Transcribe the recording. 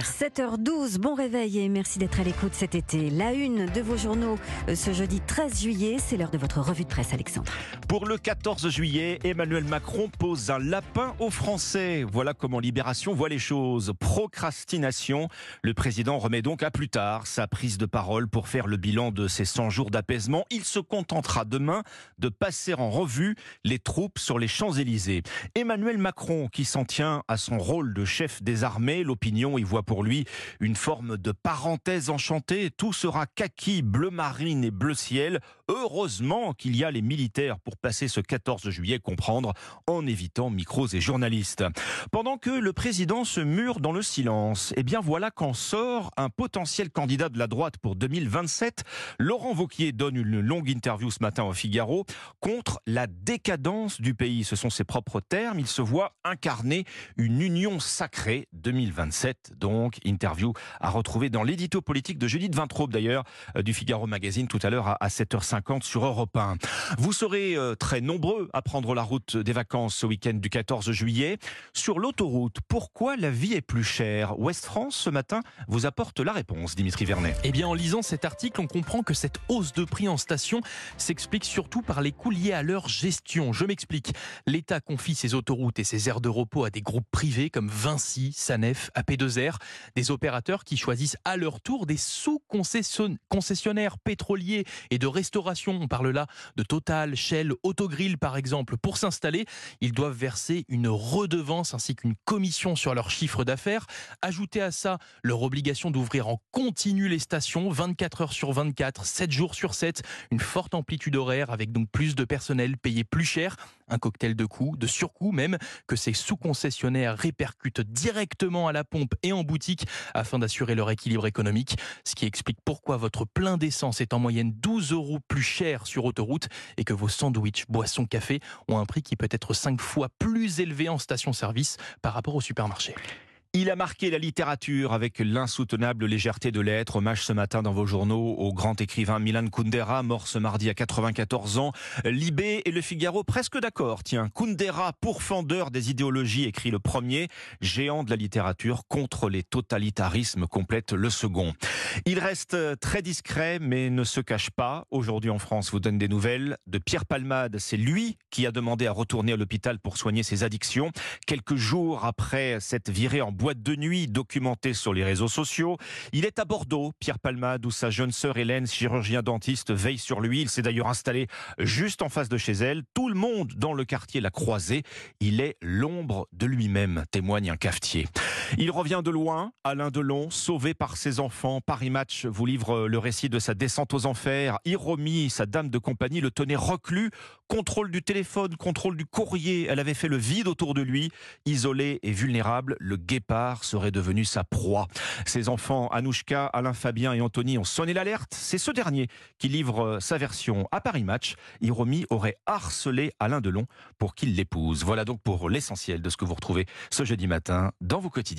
Claire. 7h12, bon réveil et merci d'être à l'écoute cet été. La une de vos journaux euh, ce jeudi 13 juillet, c'est l'heure de votre revue de presse, Alexandre. Pour le 14 juillet, Emmanuel Macron pose un lapin aux Français. Voilà comment Libération voit les choses. Procrastination. Le président remet donc à plus tard sa prise de parole pour faire le bilan de ses 100 jours d'apaisement. Il se contentera demain de passer en revue les troupes sur les Champs-Élysées. Emmanuel Macron, qui s'en tient à son rôle de chef des armées, l'opinion y voit pour lui une forme de parenthèse enchantée. Tout sera kaki, bleu marine et bleu ciel. Heureusement qu'il y a les militaires pour passer ce 14 juillet comprendre en évitant micros et journalistes. Pendant que le président se mure dans le silence, eh bien voilà qu'en sort un potentiel candidat de la droite pour 2027. Laurent Vauquier donne une longue interview ce matin au Figaro contre la décadence du pays. Ce sont ses propres termes. Il se voit incarner une union sacrée 2027. Donc, interview à retrouver dans l'édito politique de Judith Vintraube d'ailleurs euh, du Figaro Magazine tout à l'heure à 7h50 sur Europe 1. Vous serez euh, très nombreux à prendre la route des vacances ce week-end du 14 juillet. Sur l'autoroute, pourquoi la vie est plus chère? Ouest France ce matin vous apporte la réponse, Dimitri Vernet. Eh bien, en lisant cet article, on comprend que cette hausse de prix en station s'explique surtout par les coûts liés à leur gestion. Je m'explique. L'État confie ses autoroutes et ses aires de repos à des groupes privés comme Vinci, Sanef, AP2R, des opérateurs qui choisissent à leur tour des sous-concessionnaires pétroliers et de restauration. On parle là de Total, Shell, Autogrill par exemple. Pour s'installer, ils doivent verser une redevance ainsi qu'une commission sur leur chiffre d'affaires. Ajoutez à ça leur obligation d'ouvrir en continu les stations 24 heures sur 24, 7 jours sur 7, une forte amplitude horaire avec donc plus de personnel payé plus cher, un cocktail de coûts, de surcoûts même, que ces sous-concessionnaires répercutent directement à la pompe et en boutique afin d'assurer leur équilibre économique, ce qui explique pourquoi votre plein d'essence est en moyenne 12 euros plus cher sur autoroute et que vos sandwichs, boissons, café ont un prix qui peut être 5 fois plus élevé en station-service par rapport au supermarché. Il a marqué la littérature avec l'insoutenable légèreté de l'être. Hommage ce matin dans vos journaux au grand écrivain Milan Kundera, mort ce mardi à 94 ans. Libé et Le Figaro presque d'accord. Tiens, Kundera, pourfendeur des idéologies, écrit le premier. Géant de la littérature contre les totalitarismes, complète le second. Il reste très discret, mais ne se cache pas. Aujourd'hui en France, vous donne des nouvelles de Pierre Palmade. C'est lui qui a demandé à retourner à l'hôpital pour soigner ses addictions. Quelques jours après cette virée en boîte de nuit documentée sur les réseaux sociaux. Il est à Bordeaux, Pierre Palmade, où sa jeune sœur Hélène, chirurgien dentiste, veille sur lui. Il s'est d'ailleurs installé juste en face de chez elle. Tout le monde dans le quartier l'a croisé. Il est l'ombre de lui-même, témoigne un cafetier. Il revient de loin, Alain Delon, sauvé par ses enfants. Paris Match vous livre le récit de sa descente aux enfers. Hiromi, sa dame de compagnie, le tenait reclus. Contrôle du téléphone, contrôle du courrier. Elle avait fait le vide autour de lui. Isolé et vulnérable, le guépard serait devenu sa proie. Ses enfants, Anouchka, Alain Fabien et Anthony, ont sonné l'alerte. C'est ce dernier qui livre sa version à Paris Match. Hiromi aurait harcelé Alain Delon pour qu'il l'épouse. Voilà donc pour l'essentiel de ce que vous retrouvez ce jeudi matin dans vos quotidiens.